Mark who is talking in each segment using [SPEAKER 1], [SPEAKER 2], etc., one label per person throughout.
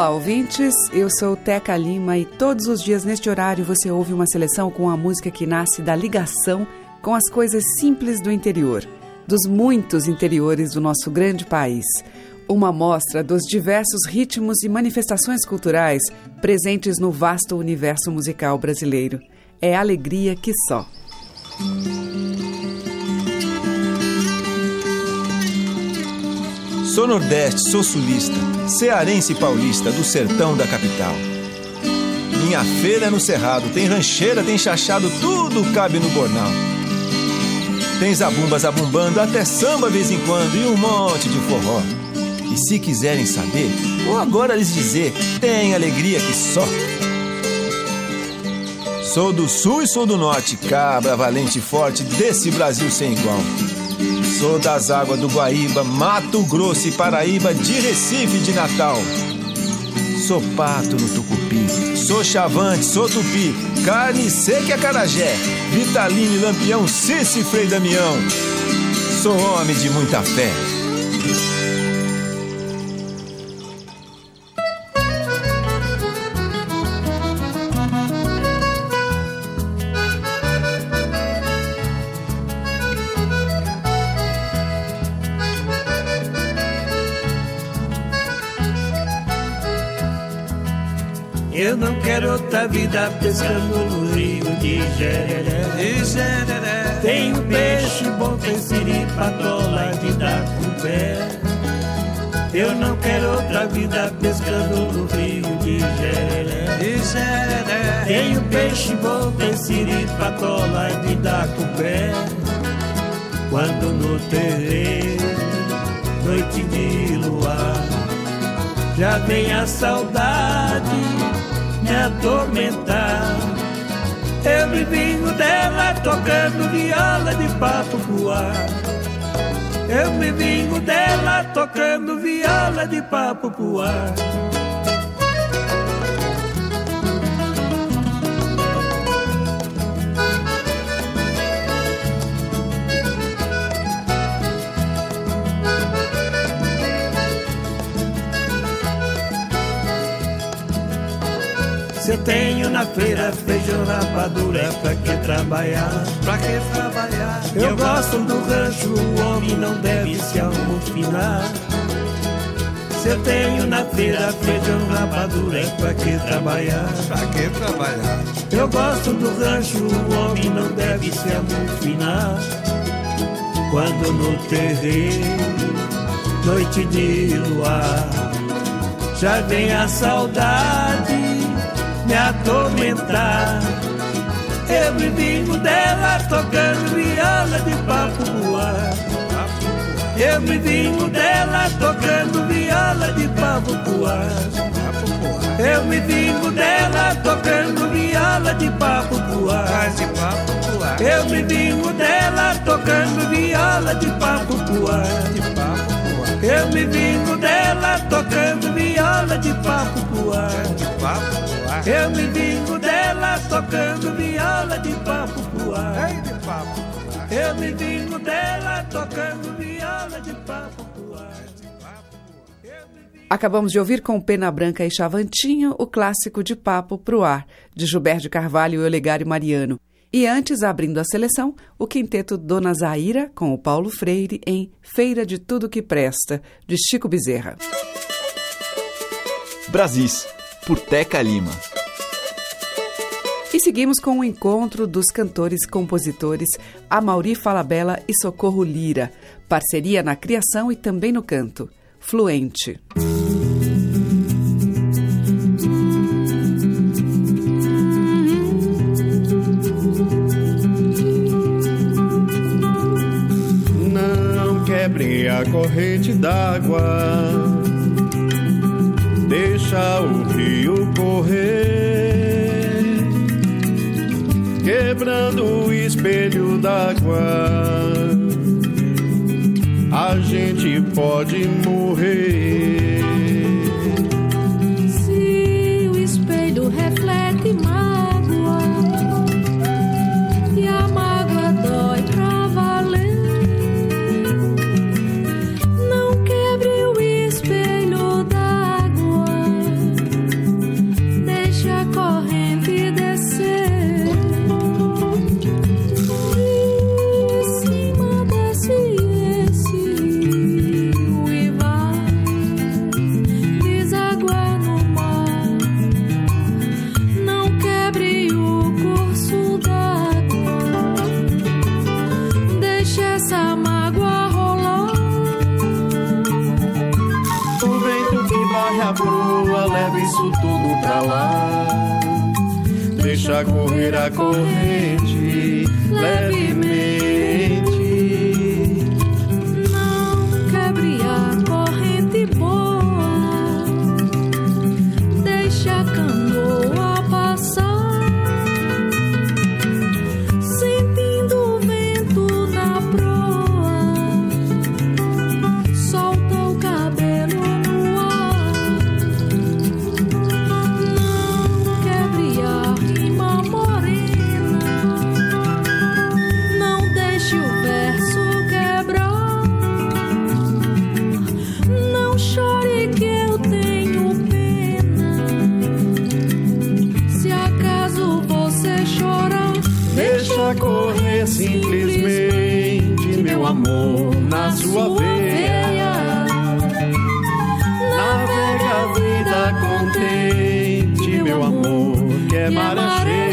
[SPEAKER 1] Olá, ouvintes. Eu sou Teca Lima e todos os dias neste horário você ouve uma seleção com a música que nasce da ligação com as coisas simples do interior, dos muitos interiores do nosso grande país. Uma mostra dos diversos ritmos e manifestações culturais presentes no vasto universo musical brasileiro. É alegria que só.
[SPEAKER 2] Sou nordeste, sou sulista, cearense e paulista do sertão da capital. Minha feira é no cerrado, tem rancheira, tem chachado, tudo cabe no bornal. Tem zabumbas abumbando, até samba vez em quando e um monte de forró. E se quiserem saber, vou agora lhes dizer, tem alegria que só. Sou do sul e sou do norte, cabra valente e forte desse Brasil sem igual. Sou das águas do Guaíba, Mato Grosso e Paraíba, de Recife de Natal. Sou pato no tucupi, sou chavante, sou tupi, carne seca e acarajé, Vitalino e Lampião, Cici Frei Damião. Sou homem de muita fé.
[SPEAKER 3] Eu não quero outra vida pescando no rio de Jereré. Tem um peixe bom, tem siri, patola de dar com pé. Eu não quero outra vida pescando no rio de Jereré. Tem um peixe bom, tem siri, patola de dar com pé. Quando no terreiro, noite de luar, já vem a saudade me atormentar. Eu me vingo dela tocando viola de papo pro ar. Eu me vingo dela tocando viola de papo pro Se eu tenho na feira feijão rapadura, pra que trabalhar?
[SPEAKER 4] Pra que trabalhar?
[SPEAKER 3] Eu gosto do rancho, o homem não deve se amofinar. Se eu tenho na feira feijão rapadura, pra que trabalhar?
[SPEAKER 4] Pra que trabalhar?
[SPEAKER 3] Eu gosto do rancho, o homem não deve se amofinar. Quando no terreiro, noite de luar, já vem a saudade me atormentar. Eu me vingo dela tocando viola de voar. Eu me vingo dela tocando viola de voar. Eu me vingo dela tocando viola de voar. Eu me vingo dela tocando viola de voar. Eu me vingo dela tocando viola de papo Eu me vingo dela tocando viola de papo pro ar. Eu me vingo dela tocando viola de papo pro ar.
[SPEAKER 1] Acabamos de ouvir com Pena Branca e Chavantinho o clássico de Papo pro Ar, de Gilberto de Carvalho e Olegário Mariano. E antes, abrindo a seleção, o quinteto Dona Zaira, com o Paulo Freire, em Feira de Tudo Que Presta, de Chico Bezerra.
[SPEAKER 5] Brasis, por Teca Lima.
[SPEAKER 1] E seguimos com o encontro dos cantores e compositores Amauri Falabella e Socorro Lira, parceria na criação e também no canto. Fluente.
[SPEAKER 6] Não quebre a corrente d'água, deixa o rio correr,
[SPEAKER 7] quebrando o espelho d'água. A gente pode morrer.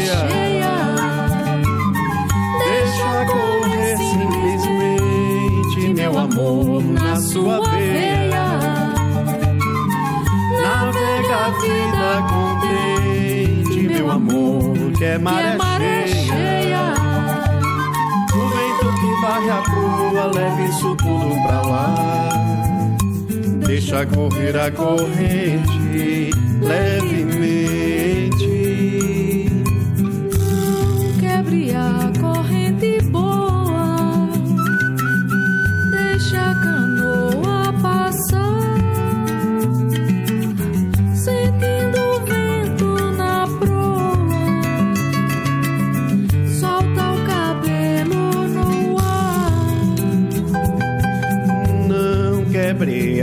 [SPEAKER 7] Cheia. Deixa correr simplesmente, meu amor, na sua veia. Navega a vida contente, meu amor, que é maré cheia. O vento que varre a proa leva isso tudo pra lá. Deixa correr a corrente levemente.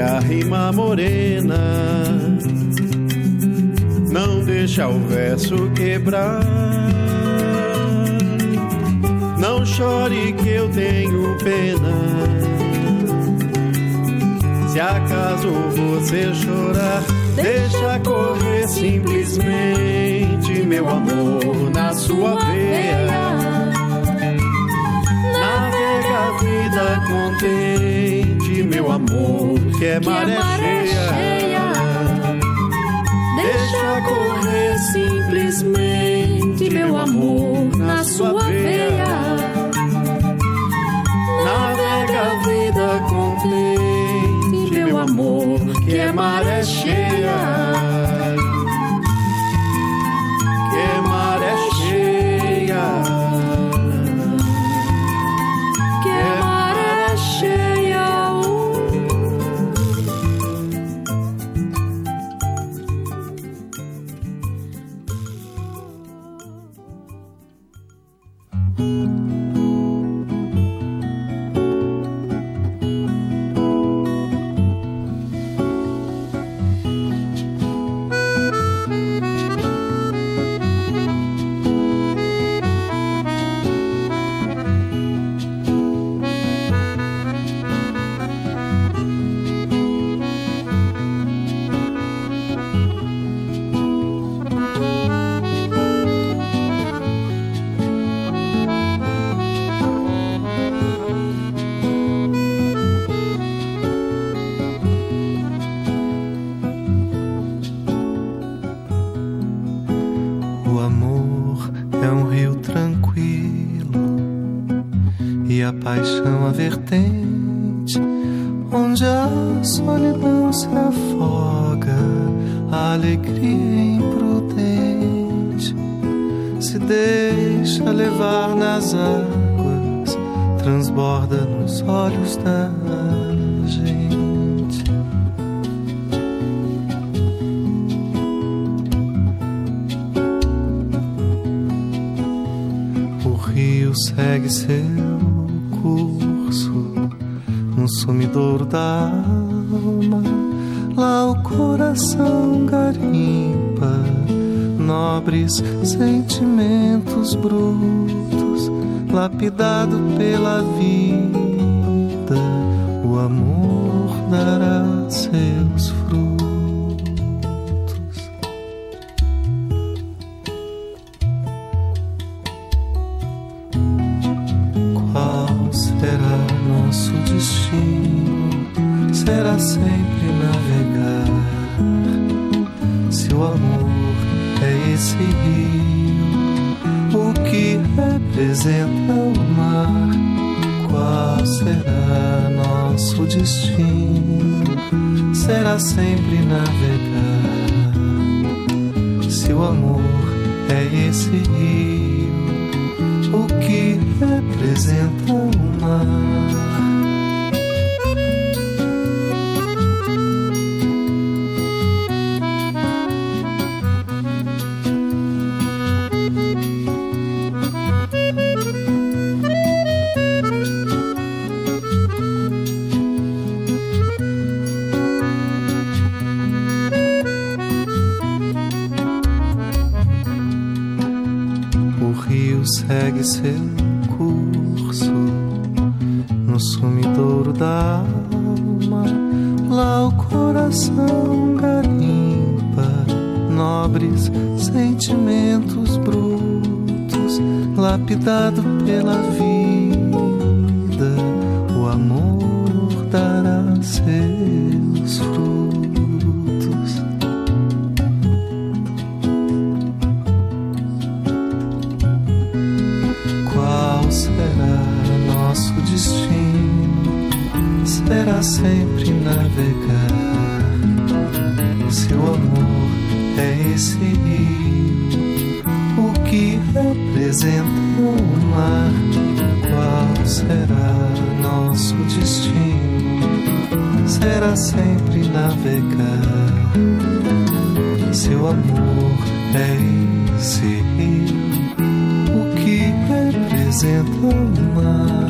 [SPEAKER 6] A
[SPEAKER 7] rima morena. Não deixa o verso quebrar. Não chore que eu tenho pena. Se acaso você chorar, deixa correr simplesmente, meu amor, na sua veia. Navega a vida contente, meu amor, que é
[SPEAKER 6] Que a
[SPEAKER 7] maré
[SPEAKER 6] maré
[SPEAKER 7] cheia.
[SPEAKER 6] cheia.
[SPEAKER 7] Deixa correr simplesmente, meu amor, na sua veia. Navega a vida contente, meu amor, que é maré cheia.
[SPEAKER 8] Sentimentos brutos, lapidado pela vida, o amor dará seus frutos. Destino? Será sempre navegar. Se o amor é esse rio, o que representa o mar? Qual será nosso destino? Será sempre navegar. Se o amor é esse rio, o que representa o mar?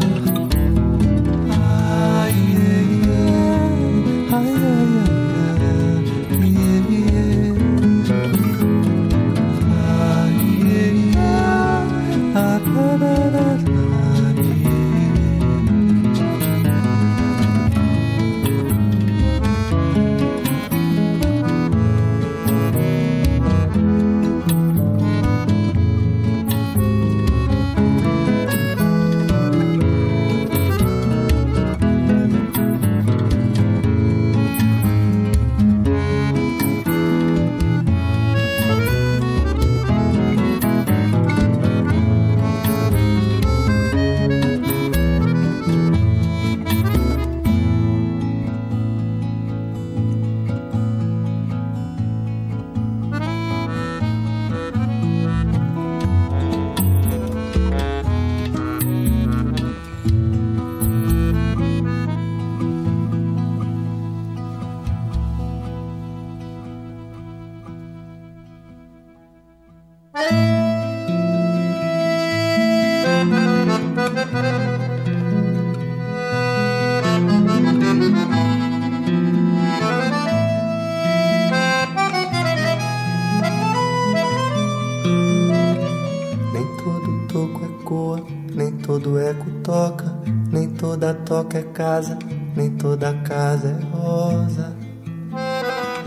[SPEAKER 8] Casa, nem toda casa é rosa,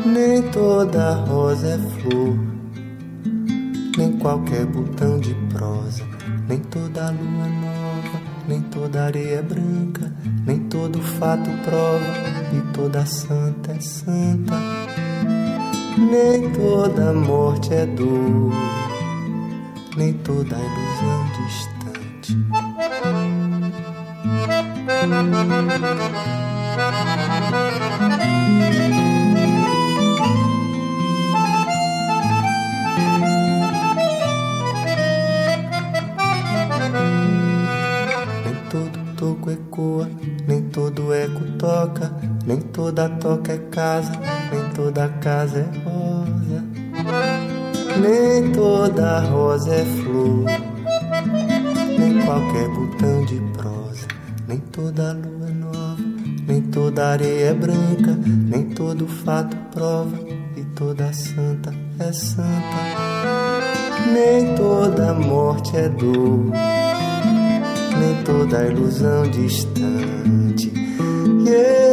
[SPEAKER 8] nem toda rosa é flor, nem qualquer botão de prosa, nem toda lua nova, nem toda areia é branca, nem todo fato prova, e toda santa é santa, nem toda morte é dor nem toda ilusão distante.
[SPEAKER 4] Nem todo toco ecoa, nem todo eco toca, nem toda toca é casa, nem toda casa é rosa, nem toda rosa é flor, nem qualquer botão de prosa, nem toda lua toda areia é branca, nem todo fato prova, e toda santa é santa, nem toda morte é dor nem toda ilusão distante. Yeah.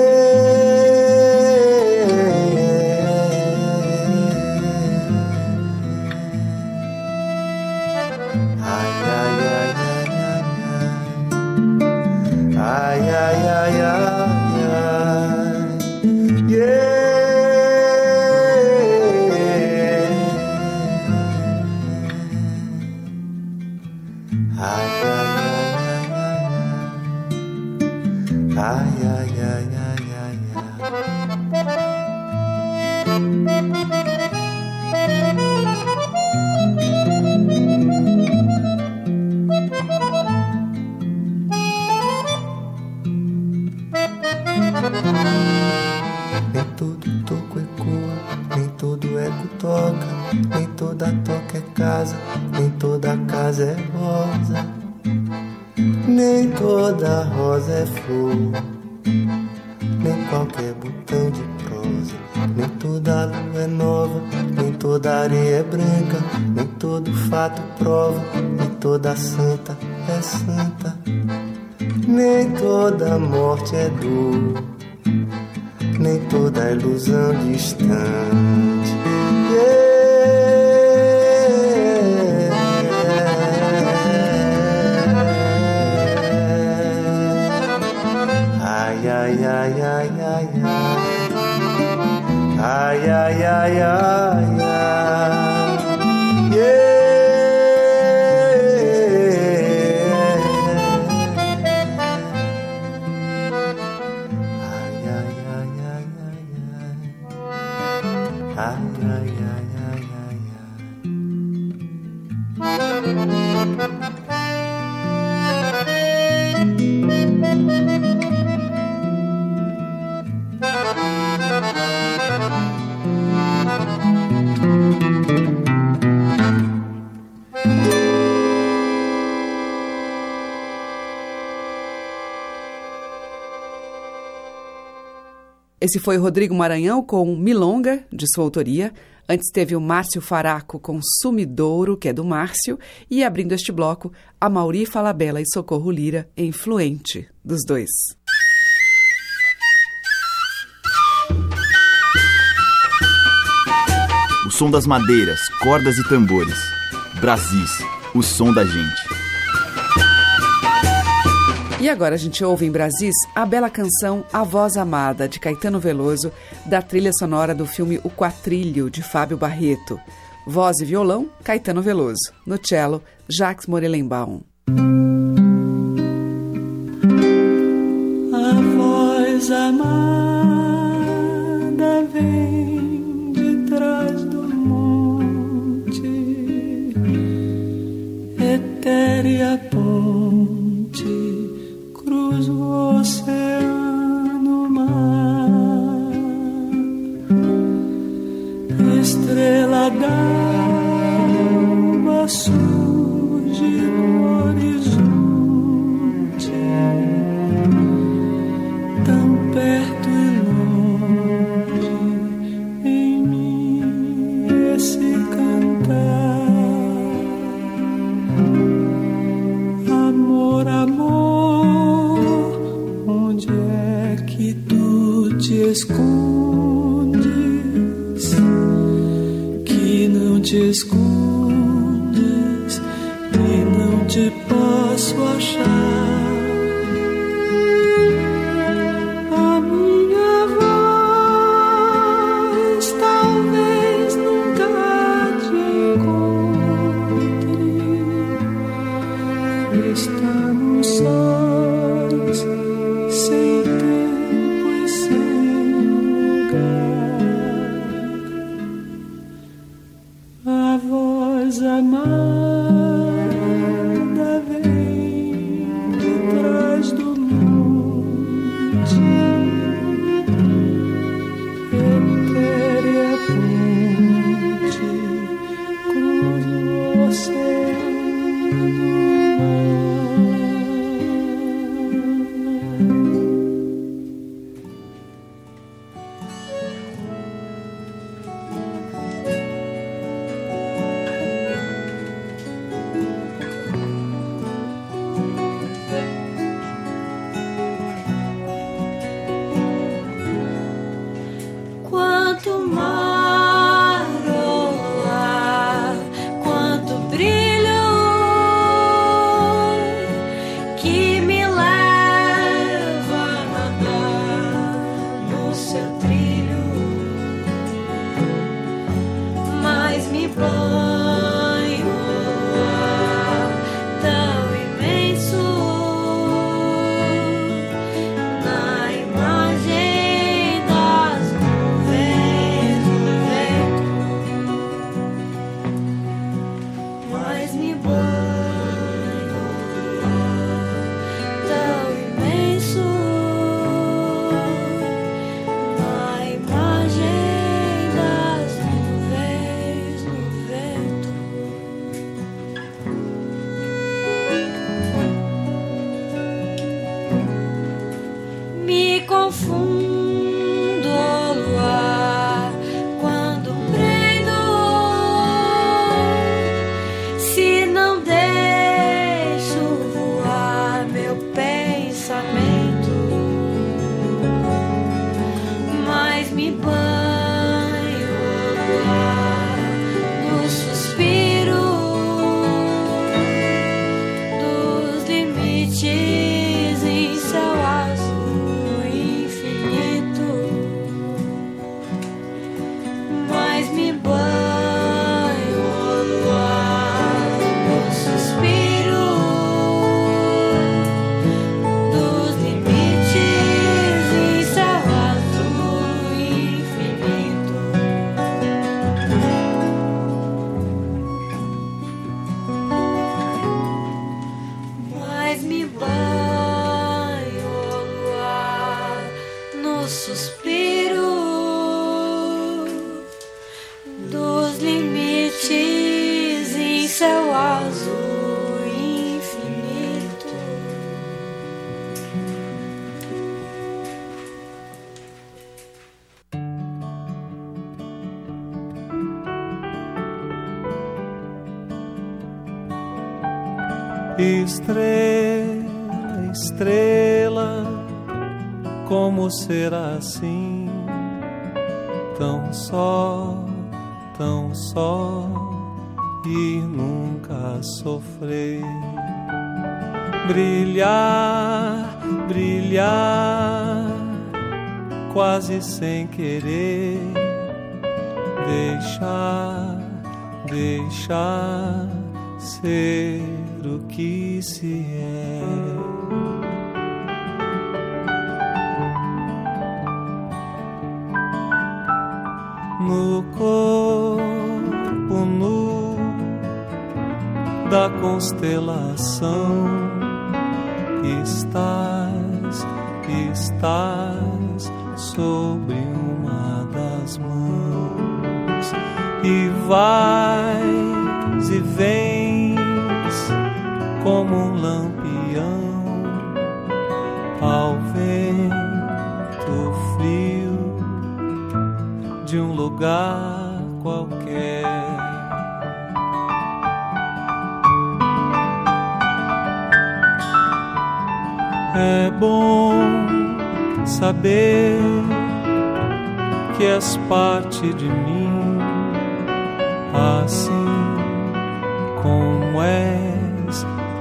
[SPEAKER 9] thank you Esse foi Rodrigo Maranhão com Milonga, de sua autoria. Antes teve o Márcio Faraco com Sumidouro, que é do Márcio. E abrindo este bloco, a Mauri Falabella e Socorro Lira, em Fluente, dos dois.
[SPEAKER 10] O som das madeiras, cordas e tambores. Brasis, o som da gente.
[SPEAKER 9] E agora a gente ouve em Brasis a bela canção A Voz Amada, de Caetano Veloso, da trilha sonora do filme O Quatrilho, de Fábio Barreto. Voz e violão, Caetano Veloso. No cello, Jacques Morelenbaum.
[SPEAKER 11] Estrela,
[SPEAKER 12] estrela, como será assim? Tão só, tão só e nunca sofrer. Brilhar, brilhar, quase sem querer. Deixar, deixar ser que se é. No corpo nu da constelação estás,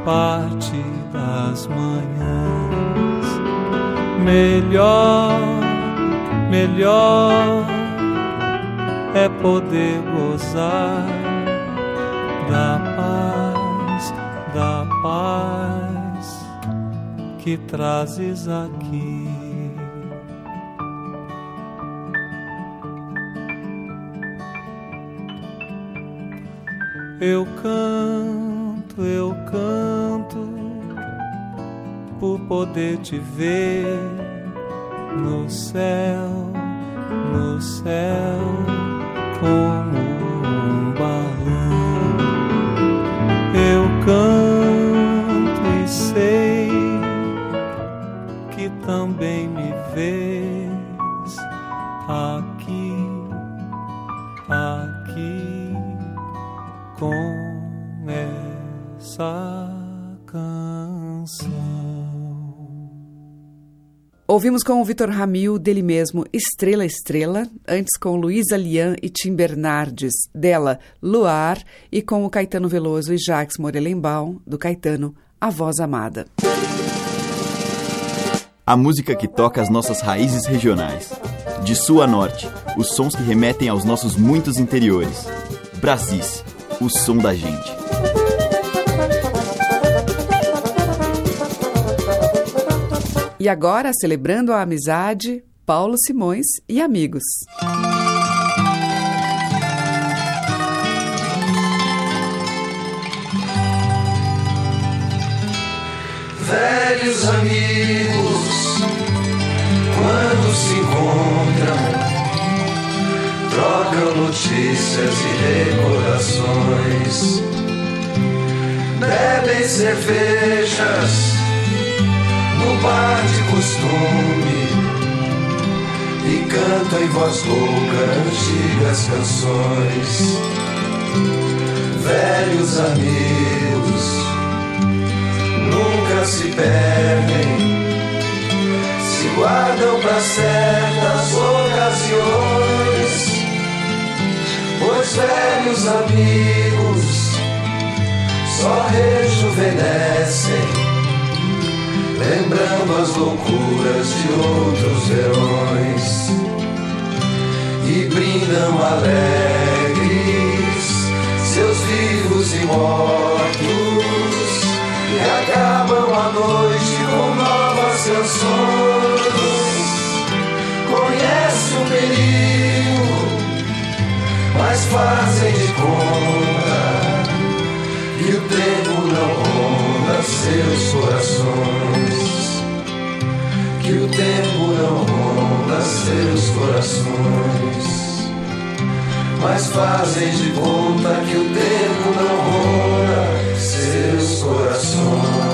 [SPEAKER 12] parte das manhãs. Melhor, melhor é poder gozar da paz, da paz que trazes aqui. Eu canto, eu canto poder te ver no céu, no céu, como
[SPEAKER 1] Ouvimos com o Vitor Ramil, dele mesmo, Estrela Estrela, antes com Luísa Lian e Tim Bernardes, dela, Luar, e com o Caetano Veloso e Jacques Morelenbaum, do Caetano, A Voz Amada.
[SPEAKER 5] A música que toca as nossas raízes regionais. De sul a norte, os sons que remetem aos nossos muitos interiores. Brasis, o som da gente.
[SPEAKER 1] E agora, celebrando a amizade, Paulo Simões e amigos.
[SPEAKER 13] Velhos amigos, quando se encontram, trocam notícias e recordações, bebem cervejas de costume e cantam em voz louca antigas canções. Velhos amigos nunca se perdem, se guardam para certas ocasiões. Pois velhos amigos só rejuvenescem lembrando as loucuras de outros heróis e brindam alegres seus vivos e mortos e acabam a noite com novas canções. Conhece o perigo, mas fazem de conta que o tempo não seus corações. Que o tempo não ronda seus corações. Mas fazem de conta que o tempo não ronda seus corações.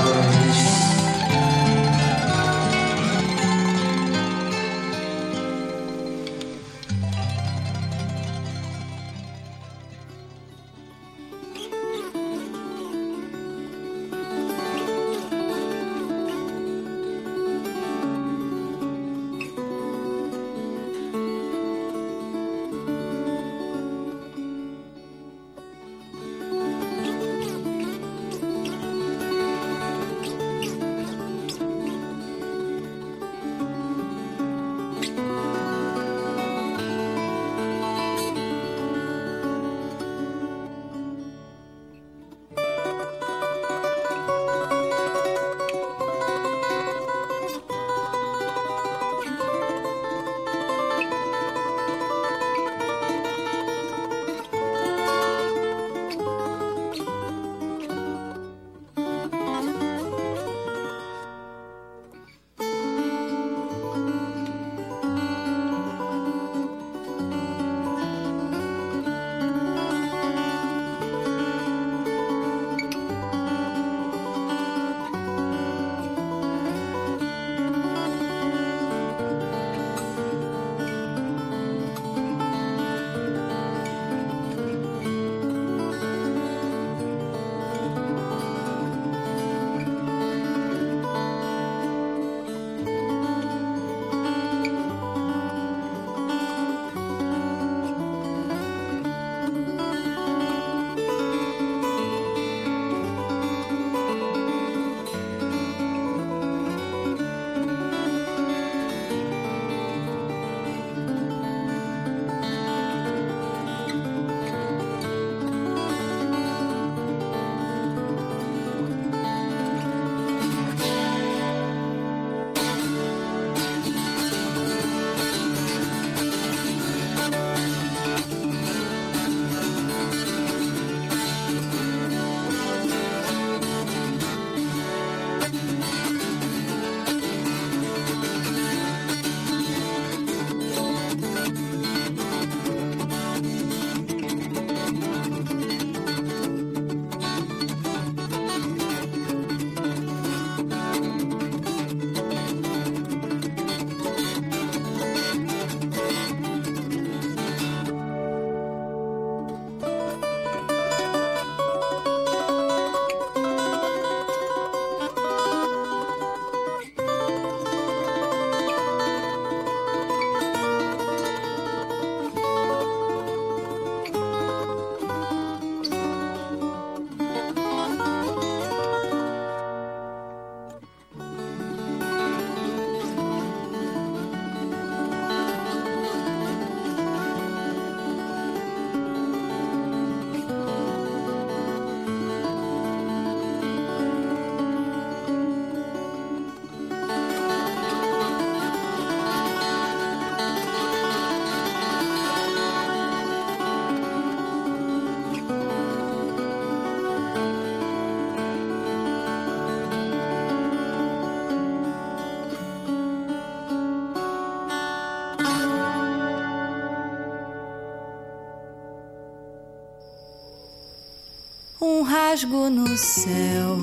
[SPEAKER 7] Rasgo no céu,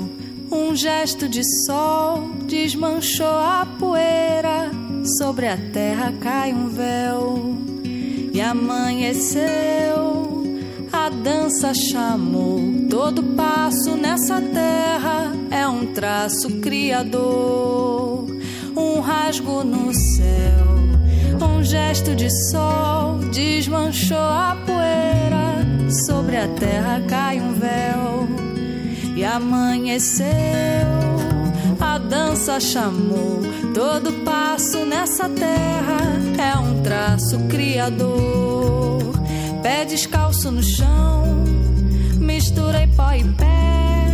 [SPEAKER 7] um gesto de sol desmanchou a poeira. Sobre a terra cai um véu e amanheceu. A dança chamou todo passo nessa terra é um traço criador, um rasgo no céu, um gesto de sol desmanchou a poeira. Sobre a terra cai um véu e amanheceu. A dança chamou todo passo nessa terra é um traço criador. Pé descalço no chão, misturei pó e pé,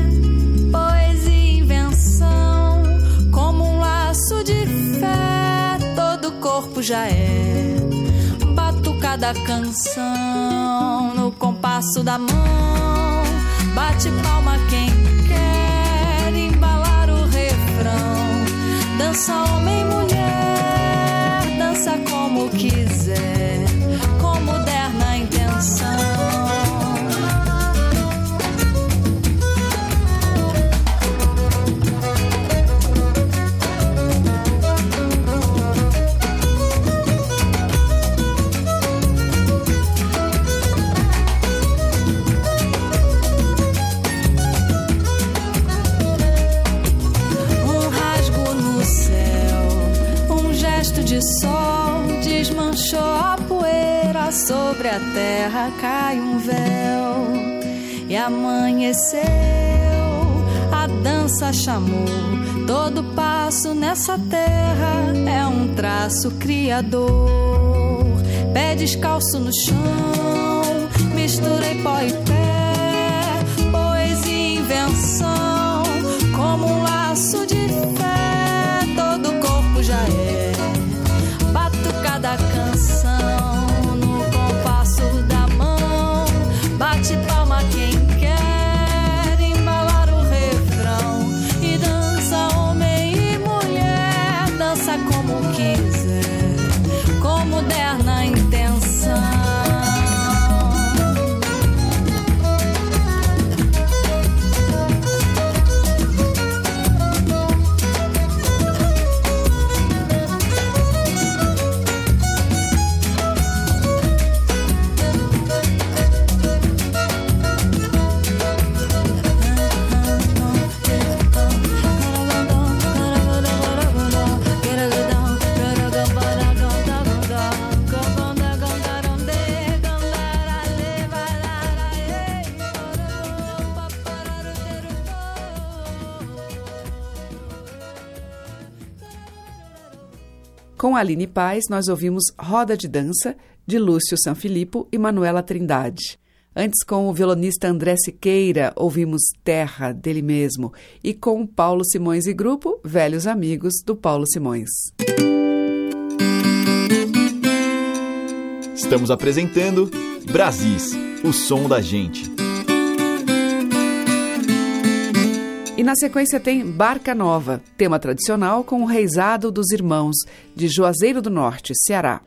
[SPEAKER 7] poesia e invenção, como um laço de fé. Todo corpo já é batucada canção no compasso da mão. Bate palma quem quer embalar o refrão. Dança homem mulher, dança como quiser, como der na intenção. Sol desmanchou a poeira. Sobre a terra cai um véu e amanheceu. A dança chamou todo passo nessa terra é um traço criador. Pé descalço no chão, misturei pó e pé,
[SPEAKER 1] Com Aline Paz, nós ouvimos Roda de Dança, de Lúcio Sanfilippo e Manuela Trindade. Antes, com o violonista André Siqueira, ouvimos Terra, dele mesmo. E com Paulo Simões e Grupo, Velhos Amigos, do Paulo Simões.
[SPEAKER 5] Estamos apresentando Brasis, o som da gente.
[SPEAKER 1] E na sequência tem Barca Nova, tema tradicional com o reizado dos irmãos, de Juazeiro do Norte, Ceará.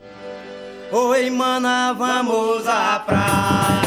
[SPEAKER 14] Oi, mana, vamos à praia.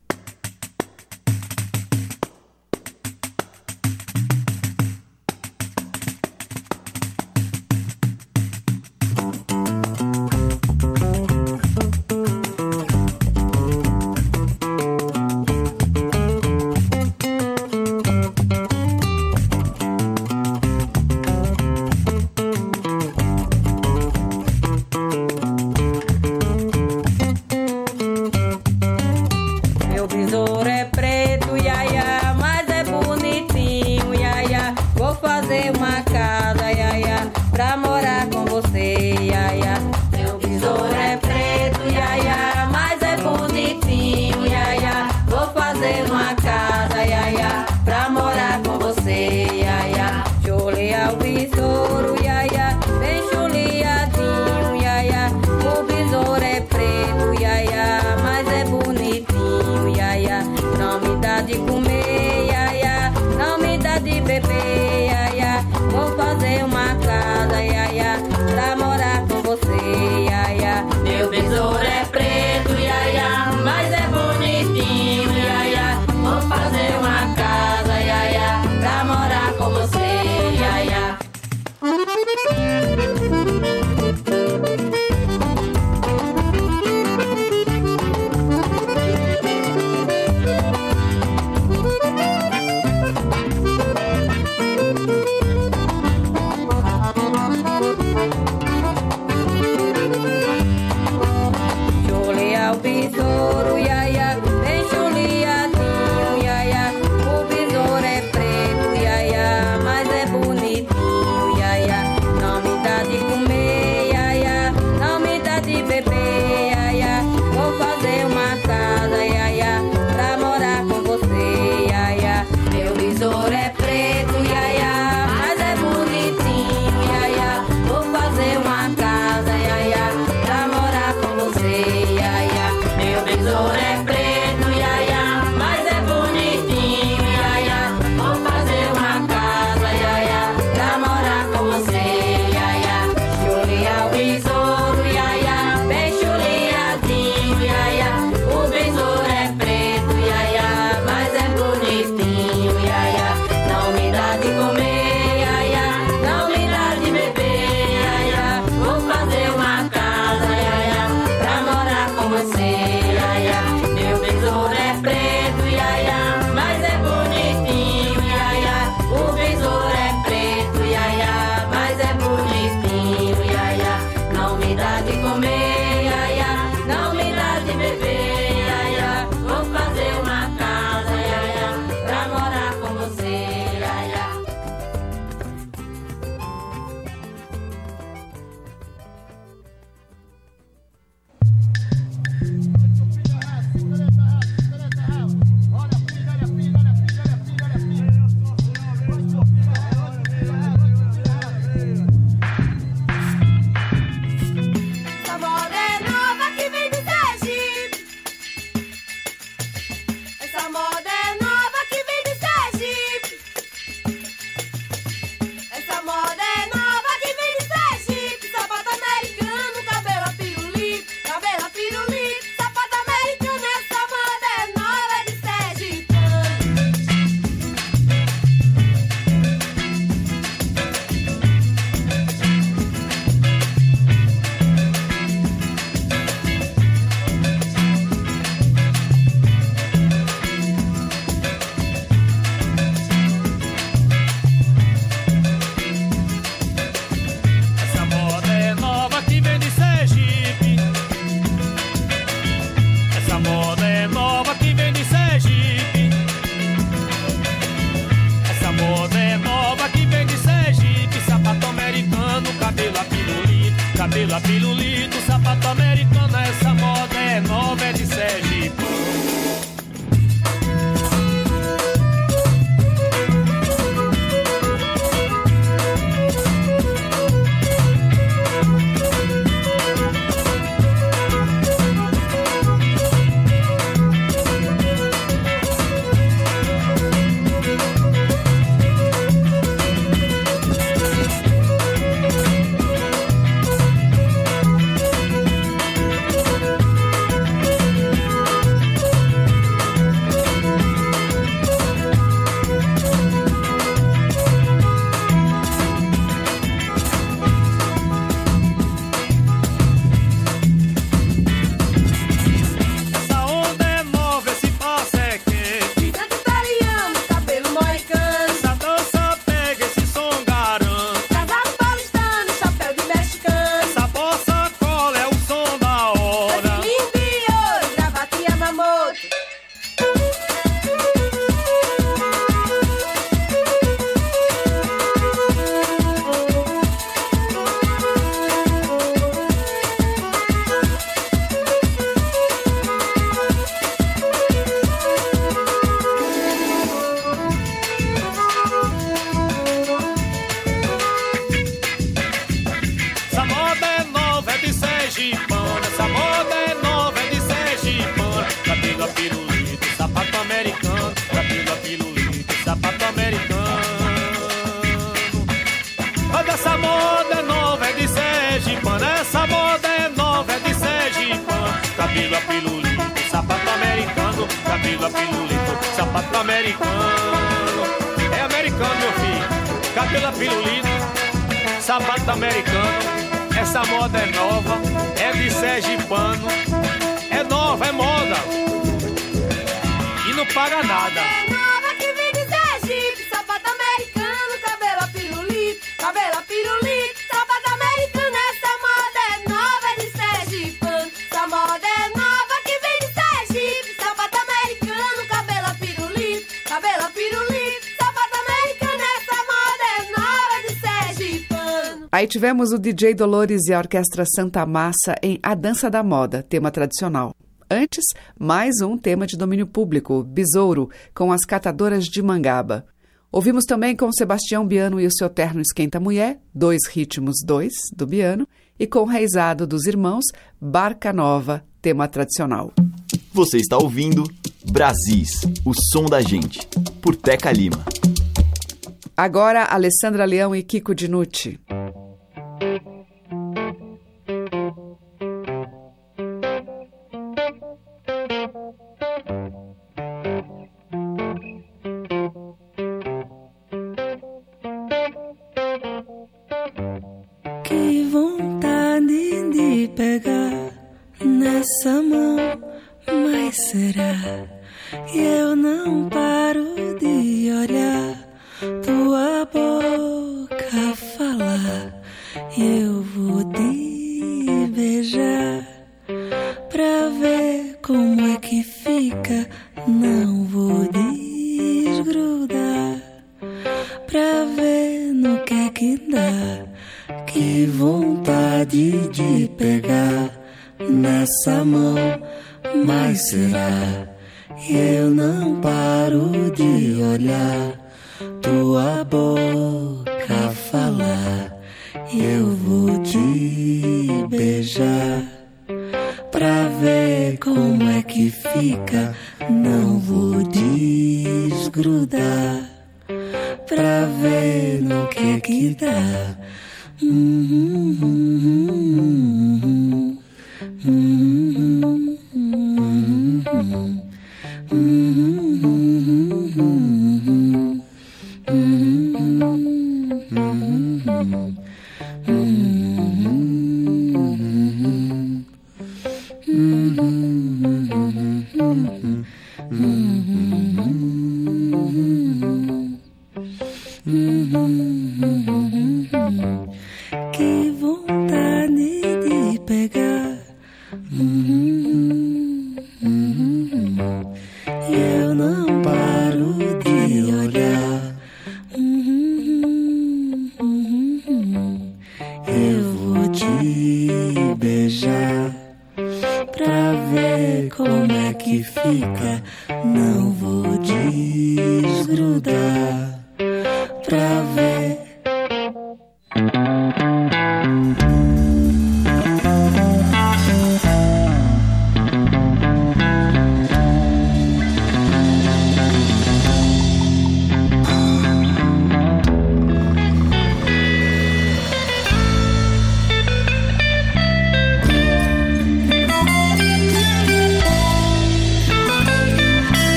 [SPEAKER 15] tivemos o DJ Dolores e a Orquestra Santa Massa em A Dança da Moda, tema tradicional. Antes, mais um tema de domínio público, Besouro, com as catadoras de mangaba. Ouvimos também com Sebastião Biano e o seu terno Esquenta Mulher, Dois Ritmos Dois, do Biano, e com Reisado dos Irmãos, Barca Nova, tema tradicional.
[SPEAKER 10] Você está ouvindo Brasis, o som da gente, por Teca Lima.
[SPEAKER 15] Agora, Alessandra Leão e Kiko Dinucci.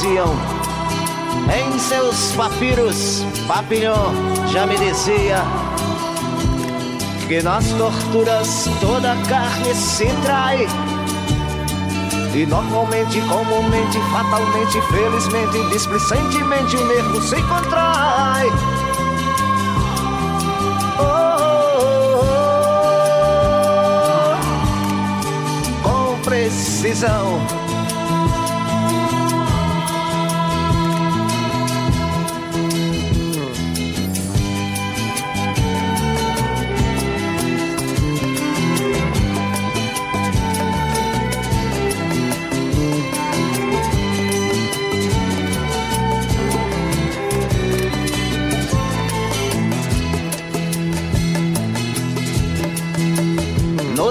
[SPEAKER 16] Diziam. Em seus papiros, Papillon já me dizia que nas torturas toda carne se trai. E normalmente, comumente, fatalmente, felizmente, displicentemente o nervo se contrai. decisão.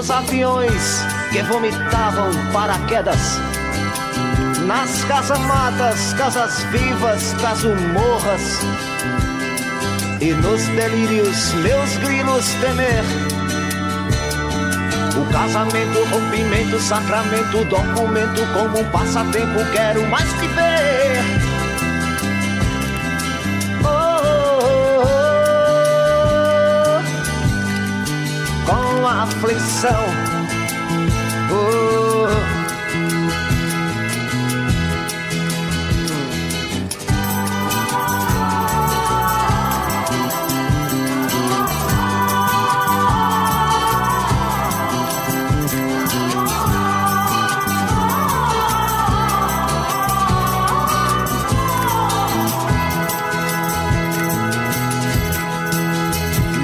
[SPEAKER 16] Nos aviões que vomitavam paraquedas. Nas casamatas, casas vivas, casumorras. E nos delírios, meus grilos temer. O casamento, rompimento, sacramento, documento, como um passatempo, quero mais te oh, oh, com aflição.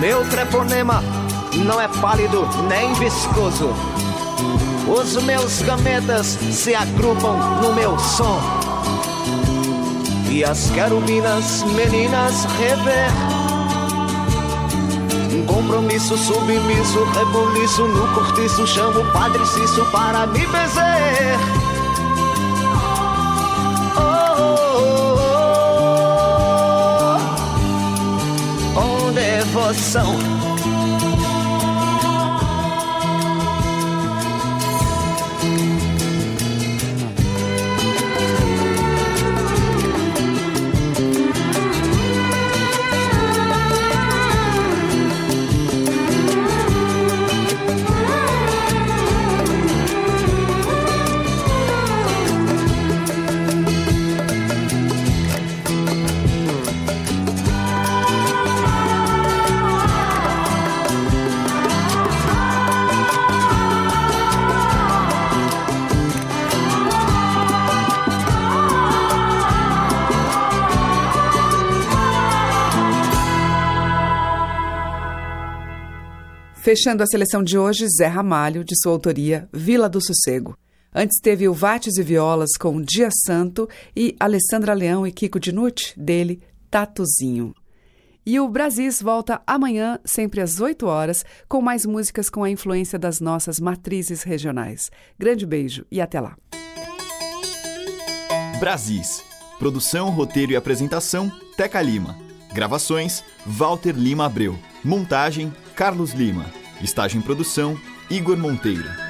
[SPEAKER 16] Meu treponema não é pálido nem viscoso os meus gametas se agrupam no meu som. E as querubinas meninas rever. Um compromisso submisso, rebuliço no cortiço. Chamo o Padre Cício para me bezer. Oh, oh, oh, oh, devoção
[SPEAKER 1] Fechando a seleção de hoje, Zé Ramalho, de sua autoria, Vila do Sossego. Antes teve o Vates e Violas com Dia Santo e Alessandra Leão e Kiko Dinucci, dele, Tatuzinho. E o Brasis volta amanhã, sempre às 8 horas, com mais músicas com a influência das nossas matrizes regionais. Grande beijo e até lá.
[SPEAKER 5] Brasis. Produção, roteiro e apresentação, Teca Lima. Gravações, Walter Lima Abreu. Montagem, Carlos Lima. Estágio em produção, Igor Monteiro.